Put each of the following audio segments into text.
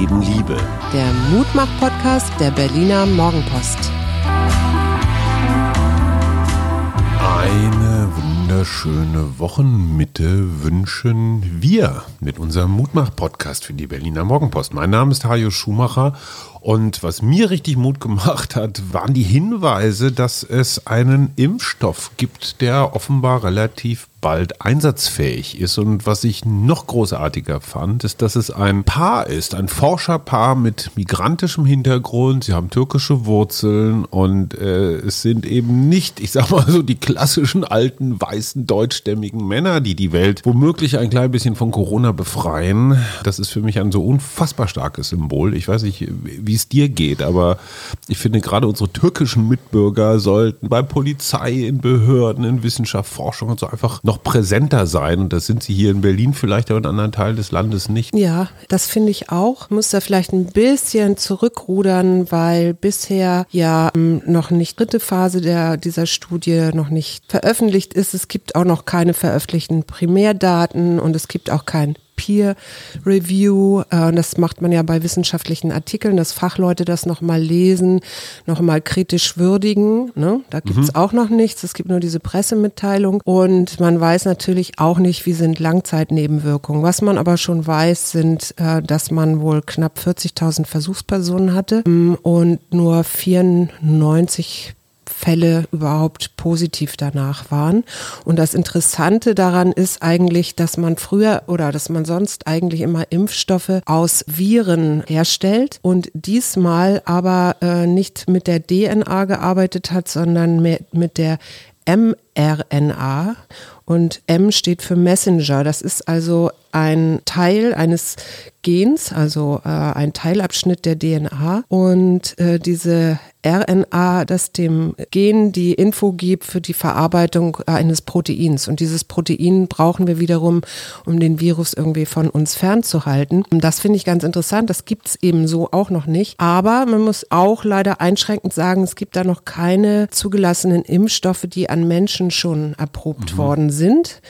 Leben Liebe. Der Mutmach-Podcast der Berliner Morgenpost. Eine wunderschöne Wochenmitte wünschen wir mit unserem Mutmach-Podcast für die Berliner Morgenpost. Mein Name ist Hajo Schumacher und was mir richtig Mut gemacht hat, waren die Hinweise, dass es einen Impfstoff gibt, der offenbar relativ bald einsatzfähig ist. Und was ich noch großartiger fand, ist, dass es ein Paar ist, ein Forscherpaar mit migrantischem Hintergrund. Sie haben türkische Wurzeln und äh, es sind eben nicht, ich sag mal so, die klassischen alten, weißen, deutschstämmigen Männer, die die Welt womöglich ein klein bisschen von Corona befreien. Das ist für mich ein so unfassbar starkes Symbol. Ich weiß nicht, wie wie es dir geht, aber ich finde gerade unsere türkischen Mitbürger sollten bei Polizei, in Behörden, in Wissenschaft, Forschung und so einfach noch präsenter sein. Und das sind sie hier in Berlin vielleicht, aber in anderen Teilen des Landes nicht. Ja, das finde ich auch. Muss da vielleicht ein bisschen zurückrudern, weil bisher ja ähm, noch nicht dritte Phase der, dieser Studie noch nicht veröffentlicht ist. Es gibt auch noch keine veröffentlichten Primärdaten und es gibt auch kein Peer Review. Äh, das macht man ja bei wissenschaftlichen Artikeln, dass Fachleute das nochmal lesen, nochmal kritisch würdigen. Ne? Da gibt es mhm. auch noch nichts. Es gibt nur diese Pressemitteilung. Und man weiß natürlich auch nicht, wie sind Langzeitnebenwirkungen. Was man aber schon weiß, sind, äh, dass man wohl knapp 40.000 Versuchspersonen hatte mm, und nur 94 Fälle überhaupt positiv danach waren. Und das Interessante daran ist eigentlich, dass man früher oder dass man sonst eigentlich immer Impfstoffe aus Viren herstellt und diesmal aber äh, nicht mit der DNA gearbeitet hat, sondern mit der mRNA. Und M steht für Messenger. Das ist also ein Teil eines Gens, also äh, ein Teilabschnitt der DNA. Und äh, diese RNA, das dem Gen die Info gibt für die Verarbeitung eines Proteins. Und dieses Protein brauchen wir wiederum, um den Virus irgendwie von uns fernzuhalten. Und das finde ich ganz interessant. Das gibt es eben so auch noch nicht. Aber man muss auch leider einschränkend sagen, es gibt da noch keine zugelassenen Impfstoffe, die an Menschen schon erprobt mhm. worden sind.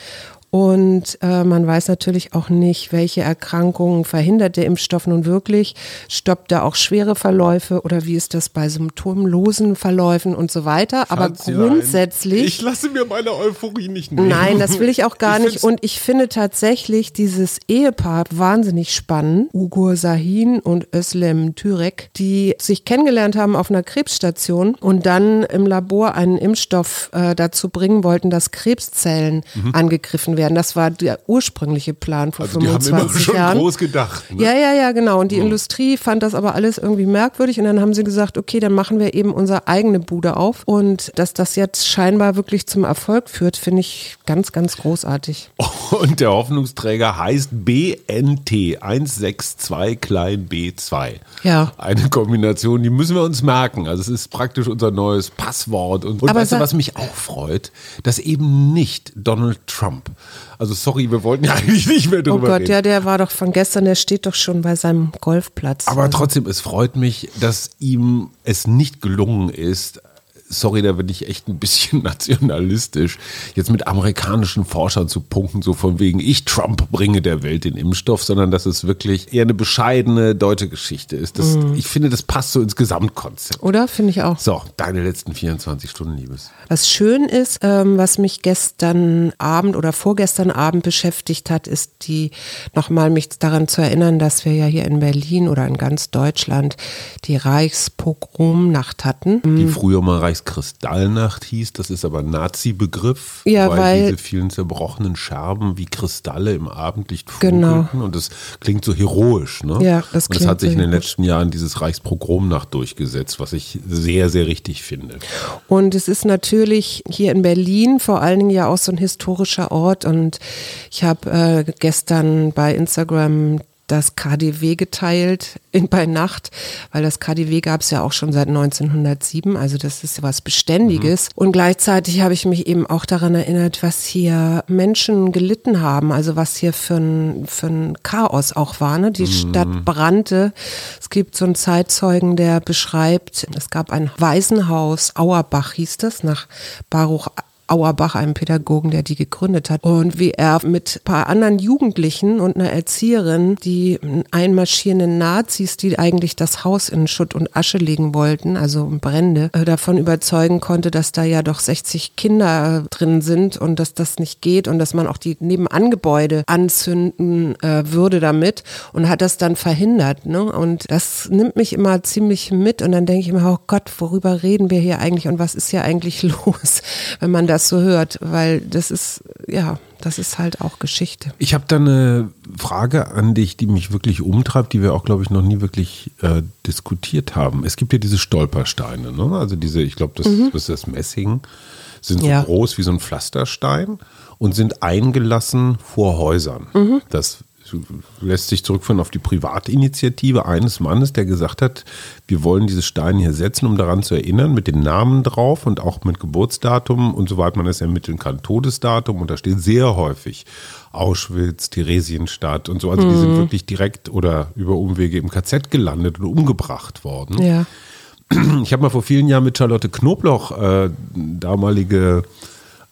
Und äh, man weiß natürlich auch nicht, welche Erkrankungen verhindert der Impfstoff nun wirklich. Stoppt er auch schwere Verläufe oder wie ist das bei symptomlosen Verläufen und so weiter. Aber grundsätzlich. Ich lasse mir meine Euphorie nicht nehmen. Nein, das will ich auch gar ich nicht. Und ich finde tatsächlich dieses Ehepaar wahnsinnig spannend. Ugur Sahin und Özlem Türek, die sich kennengelernt haben auf einer Krebsstation und dann im Labor einen Impfstoff äh, dazu bringen wollten, dass Krebszellen mhm. angegriffen werden werden. Das war der ursprüngliche Plan vor also 25 die haben immer schon Jahren. groß gedacht. Ne? Ja, ja, ja, genau. Und die ja. Industrie fand das aber alles irgendwie merkwürdig und dann haben sie gesagt, okay, dann machen wir eben unsere eigene Bude auf. Und dass das jetzt scheinbar wirklich zum Erfolg führt, finde ich ganz, ganz großartig. Und der Hoffnungsträger heißt BNT 162 klein B2. Ja. Eine Kombination, die müssen wir uns merken. Also es ist praktisch unser neues Passwort. Und, und weißt du, was mich auch freut? Dass eben nicht Donald Trump also sorry, wir wollten ja eigentlich nicht mehr drüber reden. Oh Gott, reden. ja, der war doch von gestern, der steht doch schon bei seinem Golfplatz. Aber also. trotzdem, es freut mich, dass ihm es nicht gelungen ist, sorry, da bin ich echt ein bisschen nationalistisch, jetzt mit amerikanischen Forschern zu punkten, so von wegen, ich Trump bringe der Welt den Impfstoff, sondern dass es wirklich eher eine bescheidene deutsche Geschichte ist. Das, mhm. Ich finde, das passt so ins Gesamtkonzept. Oder? Finde ich auch. So, deine letzten 24 Stunden, Liebes. Was schön ist, ähm, was mich gestern Abend oder vorgestern Abend beschäftigt hat, ist die, nochmal mich daran zu erinnern, dass wir ja hier in Berlin oder in ganz Deutschland die Reichspogromnacht hatten. Die früher mal Reichs Kristallnacht hieß. Das ist aber Nazi-Begriff, ja, weil, weil, diese vielen zerbrochenen Scherben wie Kristalle im Abendlicht funkelten. Genau. Und das klingt so heroisch. Ne? Ja, das und es hat sich in den letzten Jahren dieses Reichspogromnacht durchgesetzt, was ich sehr, sehr richtig finde. Und es ist natürlich hier in Berlin vor allen Dingen ja auch so ein historischer Ort. Und ich habe äh, gestern bei Instagram das KDW geteilt in, bei Nacht, weil das KDW gab es ja auch schon seit 1907, also das ist was Beständiges. Mhm. Und gleichzeitig habe ich mich eben auch daran erinnert, was hier Menschen gelitten haben, also was hier für ein, für ein Chaos auch war. Ne? Die mhm. Stadt brannte. Es gibt so einen Zeitzeugen, der beschreibt, es gab ein Waisenhaus, Auerbach hieß das, nach Baruch Auerbach, einem Pädagogen, der die gegründet hat. Und wie er mit ein paar anderen Jugendlichen und einer Erzieherin, die einmarschierenden Nazis, die eigentlich das Haus in Schutt und Asche legen wollten, also Brände, äh, davon überzeugen konnte, dass da ja doch 60 Kinder drin sind und dass das nicht geht und dass man auch die Nebenangebäude anzünden äh, würde damit und hat das dann verhindert. Ne? Und das nimmt mich immer ziemlich mit und dann denke ich immer, oh Gott, worüber reden wir hier eigentlich und was ist hier eigentlich los, wenn man das so hört, weil das ist, ja, das ist halt auch Geschichte. Ich habe da eine Frage an dich, die mich wirklich umtreibt, die wir auch, glaube ich, noch nie wirklich äh, diskutiert haben. Es gibt ja diese Stolpersteine, ne? also diese, ich glaube, das, mhm. das ist das Messing, sind so ja. groß wie so ein Pflasterstein und sind eingelassen vor Häusern. Mhm. Das lässt sich zurückführen auf die Privatinitiative eines Mannes, der gesagt hat, wir wollen diese Steine hier setzen, um daran zu erinnern, mit den Namen drauf und auch mit Geburtsdatum und soweit man es ermitteln kann, Todesdatum. Und da steht sehr häufig Auschwitz, Theresienstadt und so. Also mhm. die sind mhm. wirklich direkt oder über Umwege im KZ gelandet und umgebracht worden. Ja. Ich habe mal vor vielen Jahren mit Charlotte Knobloch, äh, damalige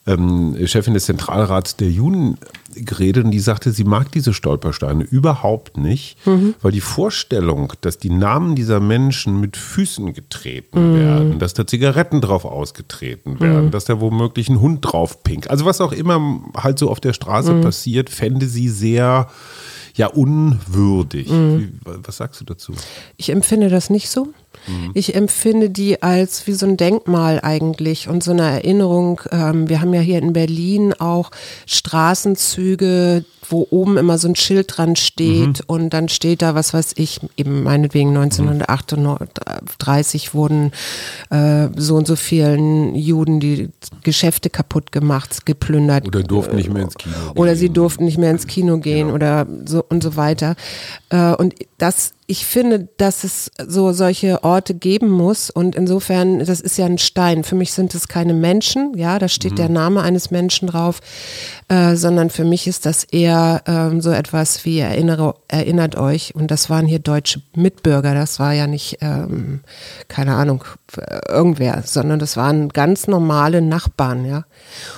ähm, Chefin des Zentralrats der Juden geredet und die sagte, sie mag diese Stolpersteine überhaupt nicht, mhm. weil die Vorstellung, dass die Namen dieser Menschen mit Füßen getreten mhm. werden, dass da Zigaretten drauf ausgetreten werden, mhm. dass da womöglich ein Hund drauf pinkt, also was auch immer halt so auf der Straße mhm. passiert, fände sie sehr ja unwürdig. Mhm. Wie, was sagst du dazu? Ich empfinde das nicht so. Mhm. Ich empfinde die als wie so ein Denkmal eigentlich und so eine Erinnerung. Ähm, wir haben ja hier in Berlin auch Straßenzüge, wo oben immer so ein Schild dran steht mhm. und dann steht da, was weiß ich, eben meinetwegen 1938 wurden äh, so und so vielen Juden die Geschäfte kaputt gemacht, geplündert. Oder durften nicht mehr ins Kino gehen. Oder sie durften nicht mehr ins Kino gehen genau. oder so und so weiter. Äh, und das ich finde, dass es so solche Orte geben muss und insofern, das ist ja ein Stein. Für mich sind es keine Menschen, ja, da steht mhm. der Name eines Menschen drauf, äh, sondern für mich ist das eher ähm, so etwas wie erinnere, erinnert euch und das waren hier deutsche Mitbürger, das war ja nicht, ähm, keine Ahnung, irgendwer, sondern das waren ganz normale Nachbarn, ja.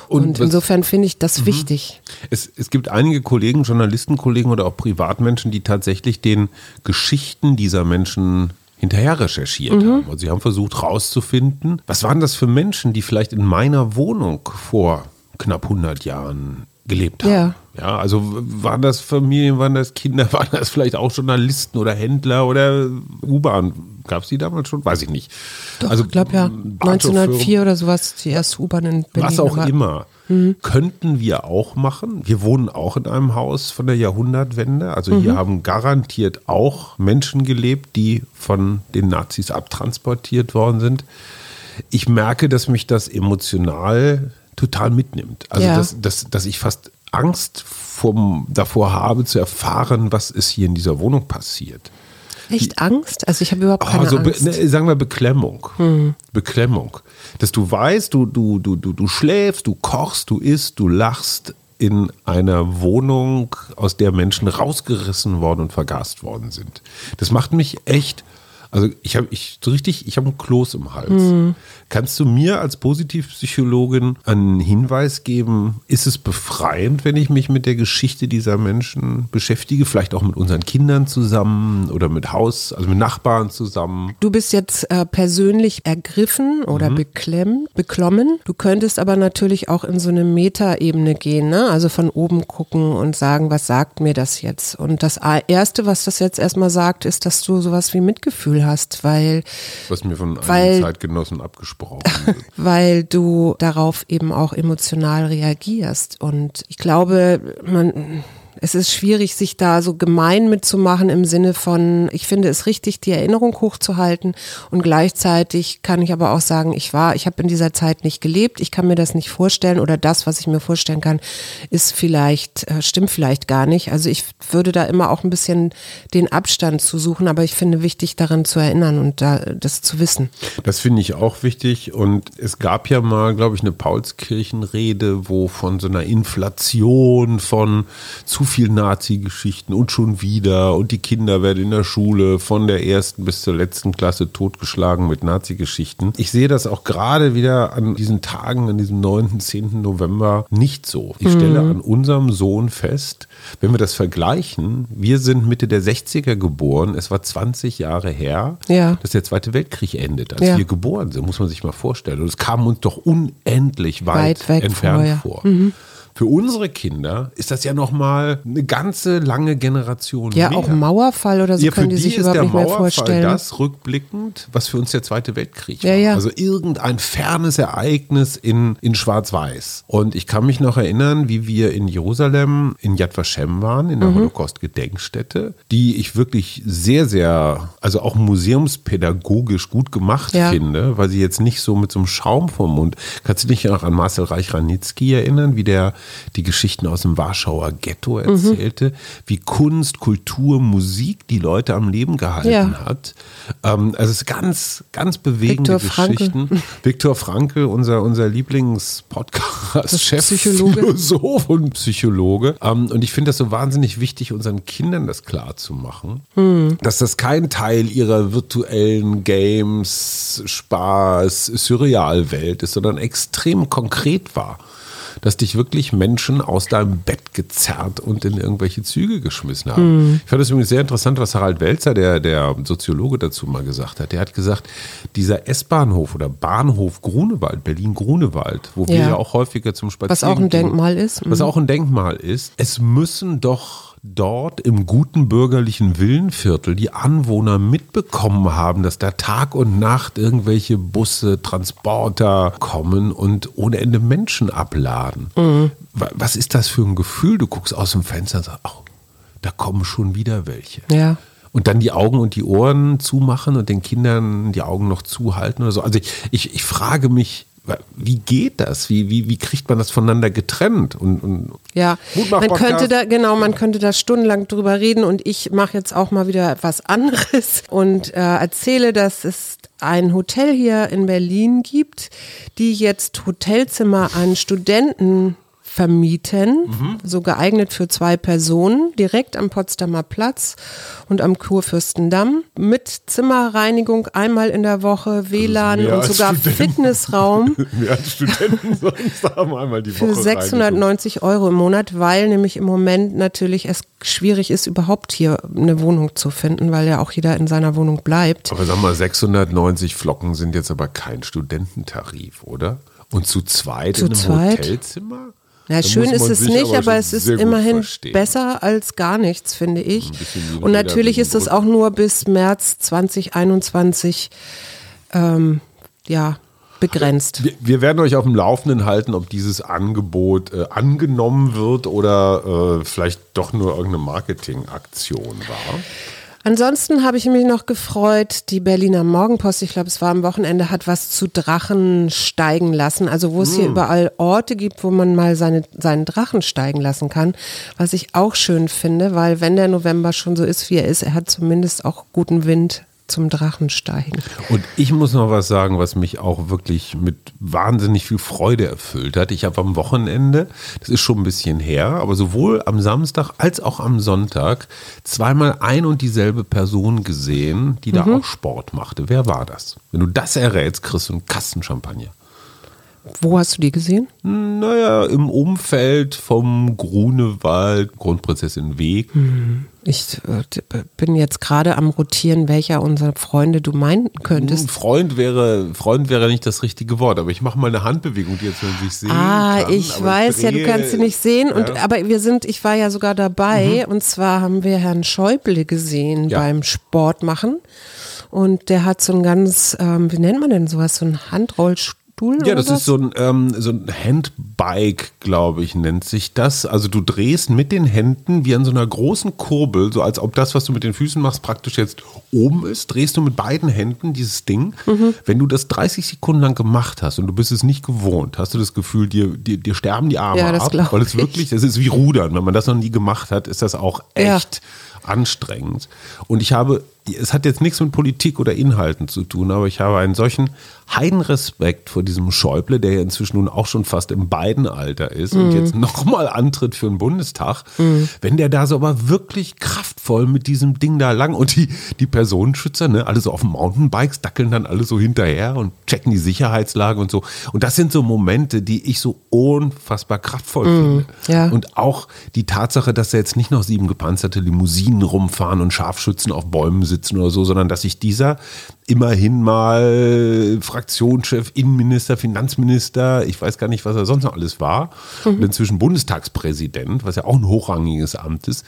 Und, und insofern finde ich das mhm. wichtig. Es, es gibt einige Kollegen, Journalistenkollegen oder auch Privatmenschen, die tatsächlich den Geschichten dieser Menschen hinterher recherchiert mhm. haben. Und sie haben versucht herauszufinden, was waren das für Menschen, die vielleicht in meiner Wohnung vor knapp 100 Jahren gelebt haben. Ja. Ja. also waren das Familien, waren das Kinder, waren das vielleicht auch Journalisten oder Händler oder U-Bahn? Gab es die damals schon? Weiß ich nicht. Doch, also, ich glaube ja, 1904 oder sowas, die erste U-Bahn in Berlin. Was auch war. immer. Mhm. Könnten wir auch machen. Wir wohnen auch in einem Haus von der Jahrhundertwende. Also mhm. hier haben garantiert auch Menschen gelebt, die von den Nazis abtransportiert worden sind. Ich merke, dass mich das emotional total mitnimmt. Also, ja. dass, dass, dass ich fast Angst vom, davor habe zu erfahren, was ist hier in dieser Wohnung passiert. Echt Angst? Also ich habe überhaupt keine also, Angst. Ne, sagen wir Beklemmung. Hm. Beklemmung. Dass du weißt, du, du, du, du, du schläfst, du kochst, du isst, du lachst in einer Wohnung, aus der Menschen rausgerissen worden und vergast worden sind. Das macht mich echt also ich habe ich so richtig, ich habe einen Kloß im Hals. Mhm. Kannst du mir als Positivpsychologin einen Hinweis geben? Ist es befreiend, wenn ich mich mit der Geschichte dieser Menschen beschäftige, vielleicht auch mit unseren Kindern zusammen oder mit Haus, also mit Nachbarn zusammen? Du bist jetzt äh, persönlich ergriffen oder mhm. beklemmt, beklommen. Du könntest aber natürlich auch in so eine Metaebene gehen, ne? Also von oben gucken und sagen, was sagt mir das jetzt? Und das erste, was das jetzt erstmal sagt, ist, dass du sowas wie Mitgefühl hast, weil. Was mir von einem Zeitgenossen abgesprochen wird. weil du darauf eben auch emotional reagierst. Und ich glaube, man es ist schwierig, sich da so gemein mitzumachen im Sinne von, ich finde es richtig, die Erinnerung hochzuhalten und gleichzeitig kann ich aber auch sagen, ich war, ich habe in dieser Zeit nicht gelebt, ich kann mir das nicht vorstellen oder das, was ich mir vorstellen kann, ist vielleicht, äh, stimmt vielleicht gar nicht. Also ich würde da immer auch ein bisschen den Abstand zu suchen, aber ich finde wichtig, daran zu erinnern und da, das zu wissen. Das finde ich auch wichtig und es gab ja mal, glaube ich, eine Paulskirchenrede, wo von so einer Inflation von zu viel Nazi-Geschichten und schon wieder und die Kinder werden in der Schule von der ersten bis zur letzten Klasse totgeschlagen mit Nazi-Geschichten. Ich sehe das auch gerade wieder an diesen Tagen, an diesem 9., 10. November nicht so. Ich stelle an unserem Sohn fest, wenn wir das vergleichen, wir sind Mitte der 60er geboren, es war 20 Jahre her, Ja. dass der Zweite Weltkrieg endet, als Ja. wir geboren sind, muss man sich mal vorstellen. Und es kam uns doch unendlich weit, Weit entfernt vor, ja. Mhm. Für unsere Kinder ist das ja nochmal eine ganze lange Generation Ja, mehr. auch Mauerfall oder so Ja, können die die sich ist überhaupt der nicht mehr Mauerfall vorstellen. das rückblickend, was für uns der Zweite Weltkrieg Ja, war. ja. Also irgendein fernes Ereignis in, in Schwarz-Weiß. Und ich kann mich noch erinnern, wie wir in Jerusalem in Yad Vashem waren, in der Mhm. Holocaust-Gedenkstätte, die ich wirklich sehr, sehr, also auch museumspädagogisch gut gemacht Ja. finde, weil sie jetzt nicht so mit so einem Schaum vom Mund. Kannst du dich noch an Marcel Reich-Ranitzky erinnern, wie der die Geschichten aus dem Warschauer Ghetto Mhm. erzählte, wie Kunst, Kultur, Musik die Leute am Leben gehalten Ja. hat. Ähm, also es ist ganz, ganz bewegende Viktor Frankl. Geschichten. Viktor Frankl, unser, unser Lieblingspodcast, Chef, Psychologe. Philosoph und Psychologe. Ähm, und ich finde das so wahnsinnig wichtig, unseren Kindern das klar zu machen, Hm. dass das kein Teil ihrer virtuellen Games, Spaß, Surrealwelt ist, sondern extrem konkret war. Dass dich wirklich Menschen aus deinem Bett gezerrt und in irgendwelche Züge geschmissen haben. Hm. Ich fand es übrigens sehr interessant, was Harald Welzer, der, der Soziologe, dazu mal gesagt hat. Der hat gesagt, dieser S-Bahnhof oder Bahnhof Grunewald, Berlin-Grunewald, wo wir Ja. ja auch häufiger zum Spazieren Was auch ein Denkmal ist. was Mhm. auch ein Denkmal ist. Es müssen doch dort im guten bürgerlichen Villenviertel die Anwohner mitbekommen haben, dass da Tag und Nacht irgendwelche Busse, Transporter kommen und ohne Ende Menschen abladen. Mhm. Wa- Was ist das für ein Gefühl? Du guckst aus dem Fenster und sagst, oh, da kommen schon wieder welche. Ja. Und dann die Augen und die Ohren zumachen und den Kindern die Augen noch zuhalten oder so. Also ich, ich, ich frage mich, wie geht das? Wie, wie, wie kriegt man das voneinander getrennt? Und, und Ja, man könnte da, genau, man könnte da stundenlang drüber reden und ich mache jetzt auch mal wieder etwas anderes und äh, erzähle, dass es ein Hotel hier in Berlin gibt, die jetzt Hotelzimmer an Studenten vermieten, Mhm. so geeignet für zwei Personen, direkt am Potsdamer Platz und am Kurfürstendamm, mit Zimmerreinigung einmal in der Woche, WLAN mehr und sogar Studenten. Fitnessraum. wir als Studenten sonst haben einmal die für Woche 690 Euro im Monat, weil nämlich im Moment natürlich es schwierig ist, überhaupt hier eine Wohnung zu finden, weil ja auch jeder in seiner Wohnung bleibt. Aber sag mal, 690 Flocken sind jetzt aber kein Studententarif, oder? Und zu zweit Zu in einem zweit? Hotelzimmer? Ja, schön ist es nicht, aber es ist immerhin besser als gar nichts, finde ich. Und natürlich ist wegen auch nur bis März 2021 ähm, ja, begrenzt. Wir, wir werden euch auf dem Laufenden halten, ob dieses Angebot äh, angenommen wird oder äh, vielleicht doch nur irgendeine Marketingaktion war. Ansonsten habe ich mich noch gefreut, die Berliner Morgenpost, ich glaube, es war am Wochenende, hat was zu Drachen steigen lassen. Also wo es hier überall Orte gibt, wo man mal seine, seinen Drachen steigen lassen kann. Was ich auch schön finde, weil wenn der November schon so ist, wie er ist, er hat zumindest auch guten Wind zum Drachensteigen. Und ich muss noch was sagen, was mich auch wirklich mit wahnsinnig viel Freude erfüllt hat. Ich habe am Wochenende, das ist schon ein bisschen her, aber sowohl am Samstag als auch am Sonntag zweimal ein und dieselbe Person gesehen, die da auch Sport machte. Wer war das? Wenn du das errätst, kriegst du einen Kasten Champagner. Wo hast du die gesehen? Naja, im Umfeld vom Grunewald, Kronprinzessin Weg. Ich äh, bin jetzt gerade am rotieren, welcher unserer Freunde du meinen könntest. Freund wäre, Freund wäre nicht das richtige Wort, aber ich mache mal eine Handbewegung, die jetzt man sich sehen Ah, kann. ich weiß ja, du kannst sie nicht sehen. Und, Ja. Mhm. Aber wir sind, ich war ja sogar dabei. Und zwar haben wir Herrn Schäuble gesehen Ja. beim Sport machen. Und der hat so ein ganz, ähm, wie nennt man denn sowas, so ein Handrollstuhl? Ja, oder das was? ist so ein, ähm, so ein Handbike, glaube ich, nennt sich das. Also du drehst mit den Händen wie an so einer großen Kurbel, so als ob das, was du mit den Füßen machst, praktisch jetzt oben ist, drehst du mit beiden Händen dieses Ding. Mhm. Wenn du das 30 Sekunden lang gemacht hast und du bist es nicht gewohnt, hast du das Gefühl, dir, dir, dir sterben die Arme Ja, das ab. Weil es ich. wirklich, das ist wie Rudern. Wenn man das noch nie gemacht hat, ist das auch Ja. echt anstrengend. Und ich habe es hat jetzt nichts mit Politik oder Inhalten zu tun, aber ich habe einen solchen Heidenrespekt vor diesem Schäuble, der ja inzwischen nun auch schon fast im Beidenalter ist mhm. und jetzt nochmal antritt für den Bundestag, mhm. wenn der da so aber wirklich kraftvoll mit diesem Ding da lang und die, die Personenschützer, ne, alle so auf Mountainbikes, dackeln dann alle so hinterher und checken die Sicherheitslage und so. Und das sind so Momente, die ich so unfassbar kraftvoll mhm. finde. Ja. Und auch die Tatsache, dass da jetzt nicht noch sieben gepanzerte Limousinen rumfahren und Scharfschützen auf Bäumen sitzen oder so, sondern dass sich dieser immerhin mal Fraktionschef, Innenminister, Finanzminister, ich weiß gar nicht, was er sonst noch alles war, mhm. und inzwischen Bundestagspräsident, was ja auch ein hochrangiges Amt ist,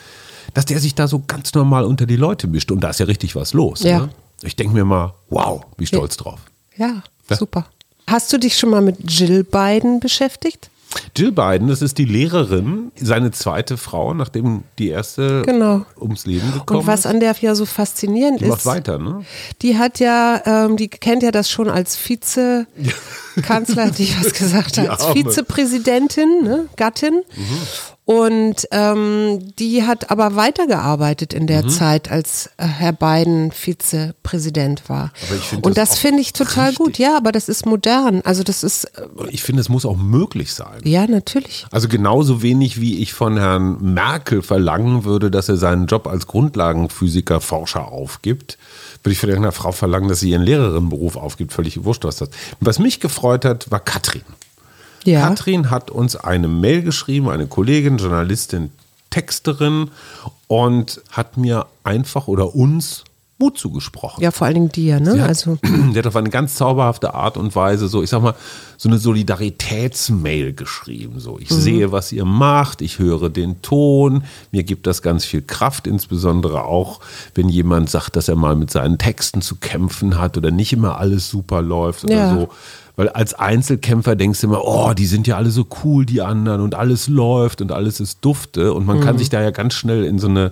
dass der sich da so ganz normal unter die Leute mischt. Und da ist ja richtig was los. Ja. Ne? Ich denke mir mal, wow, wie stolz ja. drauf. Ja, ja, super. Hast du dich schon mal mit Jill Biden beschäftigt? Jill Biden, das ist die Lehrerin, seine zweite Frau, nachdem die erste genau. ums Leben gekommen ist. Und was an der ja so faszinierend die ist. Macht weiter, ne? Die hat ja, ähm, die kennt ja das schon als Vizekanzler, die ich was gesagt habe, als Vizepräsidentin, ne, Gattin. Mhm. Und ähm, die hat aber weitergearbeitet in der mhm. Zeit, als äh, Herr Biden Vizepräsident war. Und das, das finde ich total richtig. gut. Ja, aber das ist modern. Also das ist. Äh, ich finde, es muss auch möglich sein. Ja, natürlich. Also genauso wenig wie ich von Herrn Merkel verlangen würde, dass er seinen Job als Grundlagenphysiker, Forscher aufgibt, würde ich von irgendeiner Frau verlangen, dass sie ihren Lehrerinnenberuf aufgibt. Völlig wurscht, was das. Was mich gefreut hat, war Katrin. Ja. Katrin hat uns eine Mail geschrieben, eine Kollegin, Journalistin, Texterin und hat mir einfach oder uns Mut zugesprochen. Ja, vor allen Dingen dir, ne? Hat, also. Der hat auf eine ganz zauberhafte Art und Weise so, ich sag mal, so eine Solidaritätsmail geschrieben. So, ich mhm. sehe, was ihr macht, ich höre den Ton, mir gibt das ganz viel Kraft, insbesondere auch, wenn jemand sagt, dass er mal mit seinen Texten zu kämpfen hat oder nicht immer alles super läuft oder ja. so. Weil als Einzelkämpfer denkst du immer, oh, die sind ja alle so cool, die anderen, und alles läuft und alles ist dufte. Und man mhm. kann sich da ja ganz schnell in so eine,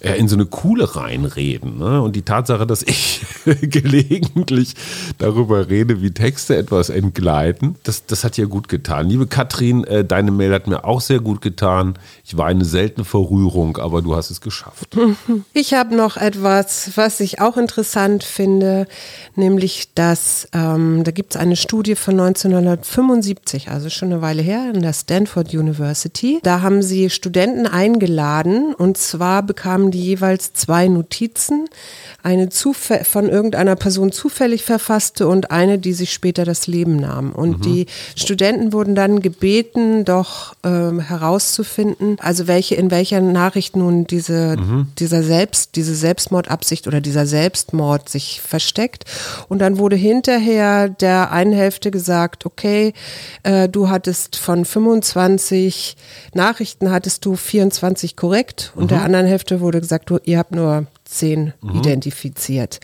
äh, in so eine Kuhle reinreden. Ne? Und die Tatsache, dass ich gelegentlich darüber rede, wie Texte etwas entgleiten, das, das hat ja gut getan. Liebe Katrin, äh, deine Mail hat mir auch sehr gut getan. Ich war eine seltene Verrührung, aber du hast es geschafft. Ich habe noch etwas, was ich auch interessant finde, nämlich, dass ähm, da gibt es eine Studie, Studie von 1975, also schon eine Weile her, in der Stanford University. Da haben sie Studenten eingeladen und zwar bekamen die jeweils zwei Notizen, eine von irgendeiner Person zufällig verfasste und eine, die sich später das Leben nahm. Und mhm. die Studenten wurden dann gebeten, doch äh, herauszufinden, also welche in welcher Nachricht nun diese, mhm. dieser Selbst, diese Selbstmordabsicht oder dieser Selbstmord sich versteckt. Und dann wurde hinterher der einen Hälfte gesagt, okay, äh, du hattest von 25 Nachrichten hattest du 24 korrekt und mhm. der anderen Hälfte wurde gesagt, du, ihr habt nur 10 mhm. identifiziert.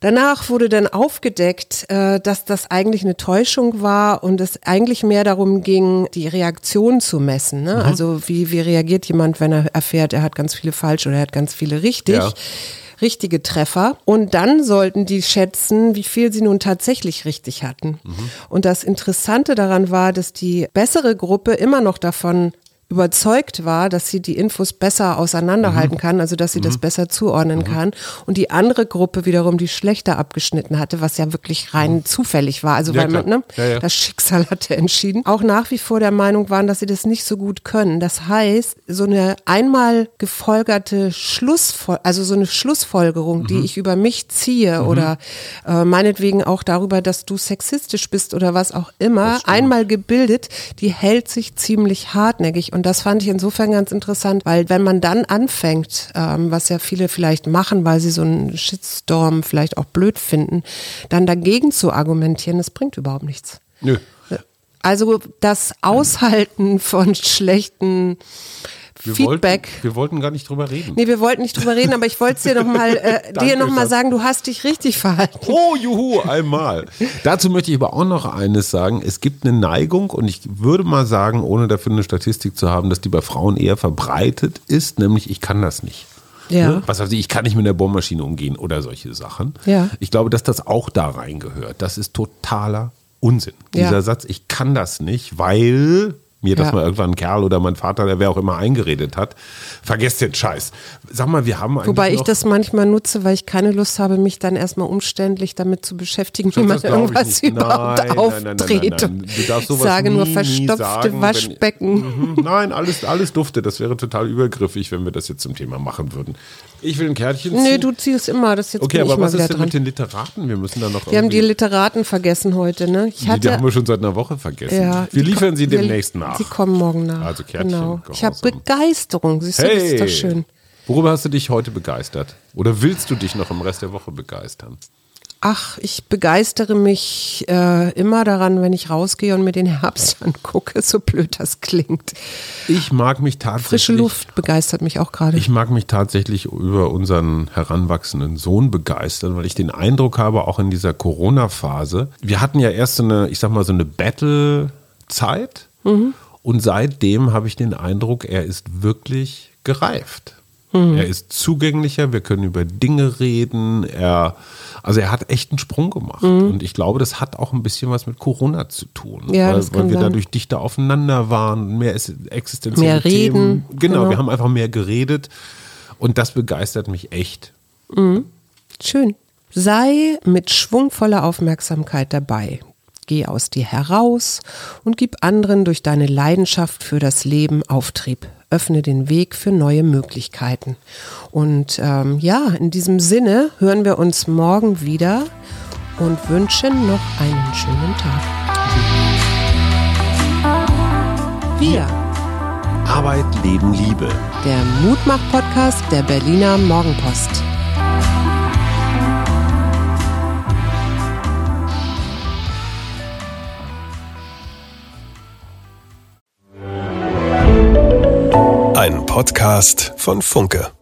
Danach wurde dann aufgedeckt, äh, dass das eigentlich eine Täuschung war und es eigentlich mehr darum ging, die Reaktion zu messen. Ne? Mhm. Also wie, wie reagiert jemand, wenn er erfährt, er hat ganz viele falsch oder er hat ganz viele richtig. Ja richtige Treffer. Und dann sollten die schätzen, wie viel sie nun tatsächlich richtig hatten. Mhm. Und das Interessante daran war, dass die bessere Gruppe immer noch davon überzeugt war, dass sie die Infos besser auseinanderhalten mhm. kann, also dass sie mhm. das besser zuordnen mhm. kann. Und die andere Gruppe wiederum, die schlechter abgeschnitten hatte, was ja wirklich rein mhm. zufällig war, also ja, weil man, ne, ja, ja. das Schicksal hatte entschieden, auch nach wie vor der Meinung waren, dass sie das nicht so gut können. Das heißt, so eine einmal gefolgerte Schlussfolgerung, also so eine Schlussfolgerung, die mhm. ich über mich ziehe mhm. oder äh, meinetwegen auch darüber, dass du sexistisch bist oder was auch immer, einmal gebildet, die hält sich ziemlich hartnäckig und das fand ich insofern ganz interessant, weil wenn man dann anfängt, ähm, was ja viele vielleicht machen, weil sie so einen Shitstorm vielleicht auch blöd finden, dann dagegen zu argumentieren, das bringt überhaupt nichts. Nö. Also das Aushalten von schlechten wir Feedback. Wollten, wir wollten gar nicht drüber reden. Nee, wir wollten nicht drüber reden, aber ich wollte dir nochmal äh, dir noch mal sagen, du hast dich richtig verhalten. Oh, juhu, einmal. Dazu möchte ich aber auch noch eines sagen. Es gibt eine Neigung und ich würde mal sagen, ohne dafür eine Statistik zu haben, dass die bei Frauen eher verbreitet ist, nämlich ich kann das nicht. Ja. Ne? Was weiß ich, ich kann nicht mit der Bohrmaschine umgehen oder solche Sachen. Ja. Ich glaube, dass das auch da reingehört. Das ist totaler Unsinn. Dieser ja. Satz, ich kann das nicht, weil mir das Ja. mal irgendwann ein Kerl oder mein Vater, der wer auch immer eingeredet hat. Vergesst den Scheiß. Sag mal, wir haben Wobei ich das manchmal nutze, weil ich keine Lust habe, mich dann erstmal umständlich damit zu beschäftigen, wie man irgendwas überhaupt Nein, nein, nein, nein, aufdreht. nein, nein. Du darfst ich sowas sage nur nie, nie verstopfte sagen, wenn- Waschbecken. Mhm, Nein, alles, alles dufte. Das wäre total übergriffig, wenn wir das jetzt zum Thema machen würden. Ich will ein Kärtchen ziehen. Nee, du ziehst immer, das jetzt Okay, aber was ist denn dran. mit den Literaten? Wir müssen da noch Wir haben die Literaten vergessen heute, ne? Ich die, hatte, haben wir schon seit einer Woche vergessen. ja, wir liefern sie demnächst nach. Sie kommen morgen nach. Also Kärtchen, Genau. Ich habe. Begeisterung, siehst du, das ist doch schön. Worüber hast du dich heute begeistert? Oder willst du dich noch im Rest der Woche begeistern? Ach, ich begeistere mich äh, immer daran, wenn ich rausgehe und mir den Herbst angucke, so blöd das klingt. Ich mag mich tatsächlich. Frische Luft begeistert mich auch gerade. Ich mag mich tatsächlich über unseren heranwachsenden Sohn begeistern, weil ich den Eindruck habe, auch in dieser Corona-Phase, wir hatten ja erst so eine, ich sag mal, so eine Battle-Zeit und seitdem habe ich den Eindruck, er ist wirklich gereift. Er ist zugänglicher, wir können über Dinge reden, er, also er hat echt einen Sprung gemacht. Und ich glaube, das hat auch ein bisschen was mit Corona zu tun. Ja, weil, weil wir sein. dadurch dichter aufeinander waren, mehr ist- existenzielle Mehr reden, Themen. Genau, genau. wir haben einfach mehr geredet und das begeistert mich echt. Schön. Sei mit schwungvoller Aufmerksamkeit dabei. Geh aus dir heraus und gib anderen durch deine Leidenschaft für das Leben Auftrieb. Öffne den Weg für neue Möglichkeiten. Und ähm, ja, in diesem Sinne hören wir uns morgen wieder und wünschen noch einen schönen Tag. Wir, Arbeit, Leben, Liebe. der Mutmach-Podcast der Berliner Morgenpost. Podcast von Funke.